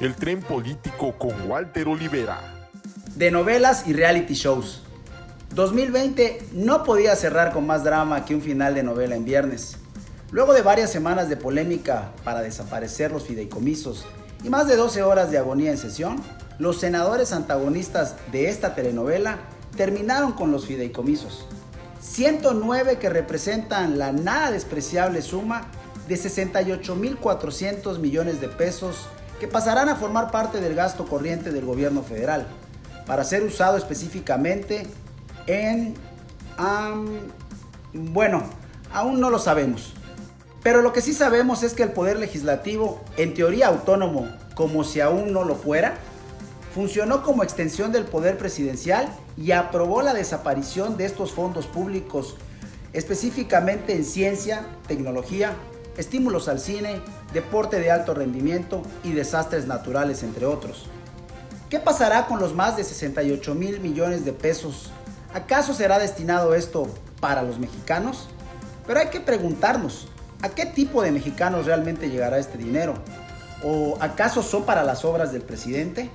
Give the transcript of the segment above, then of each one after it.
El tren político con Walter Olivera. De novelas y reality shows. 2020 no podía cerrar con más drama que un final de novela en viernes. Luego de varias semanas de polémica para desaparecer los fideicomisos y más de 12 horas de agonía en sesión, los senadores antagonistas de esta telenovela terminaron con los fideicomisos. 109 que representan la nada despreciable suma de 68.400 millones de pesos que pasarán a formar parte del gasto corriente del gobierno federal para ser usado específicamente en... bueno, aún no lo sabemos. Pero lo que sí sabemos es que el Poder Legislativo, en teoría autónomo, como si aún no lo fuera, funcionó como extensión del poder presidencial y aprobó la desaparición de estos fondos públicos, específicamente en ciencia, tecnología, estímulos al cine, deporte de alto rendimiento y desastres naturales, entre otros. ¿Qué pasará con los más de 68 mil millones de pesos? ¿Acaso será destinado esto para los mexicanos? Pero hay que preguntarnos, ¿a qué tipo de mexicanos realmente llegará este dinero? ¿O acaso son para las obras del presidente?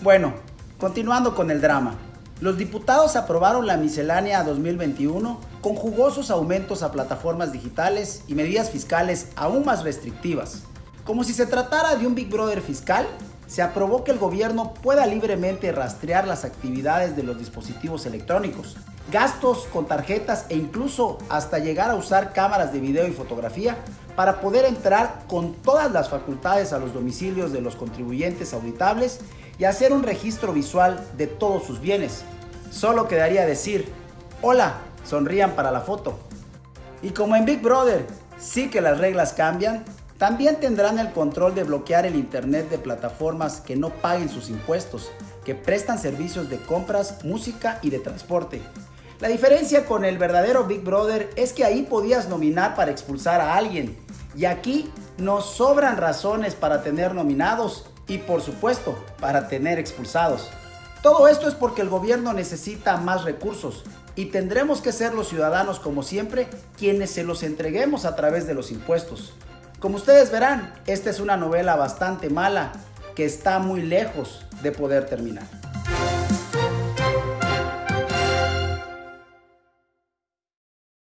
Bueno, continuando con el drama. Los diputados aprobaron la miscelánea 2021 con jugosos aumentos a plataformas digitales y medidas fiscales aún más restrictivas. Como si se tratara de un Big Brother fiscal, se aprobó que el gobierno pueda libremente rastrear las actividades de los dispositivos electrónicos, gastos con tarjetas e incluso hasta llegar a usar cámaras de video y fotografía para poder entrar con todas las facultades a los domicilios de los contribuyentes auditables y hacer un registro visual de todos sus bienes. Solo quedaría decir, hola, sonrían para la foto. Y como en Big Brother sí que las reglas cambian, también tendrán el control de bloquear el Internet de plataformas que no paguen sus impuestos, que prestan servicios de compras, música y de transporte. La diferencia con el verdadero Big Brother es que ahí podías nominar para expulsar a alguien. Y aquí nos sobran razones para tener nominados y por supuesto para tener expulsados. Todo esto es porque el gobierno necesita más recursos y tendremos que ser los ciudadanos como siempre quienes se los entreguemos a través de los impuestos. Como ustedes verán, esta es una novela bastante mala que está muy lejos de poder terminar.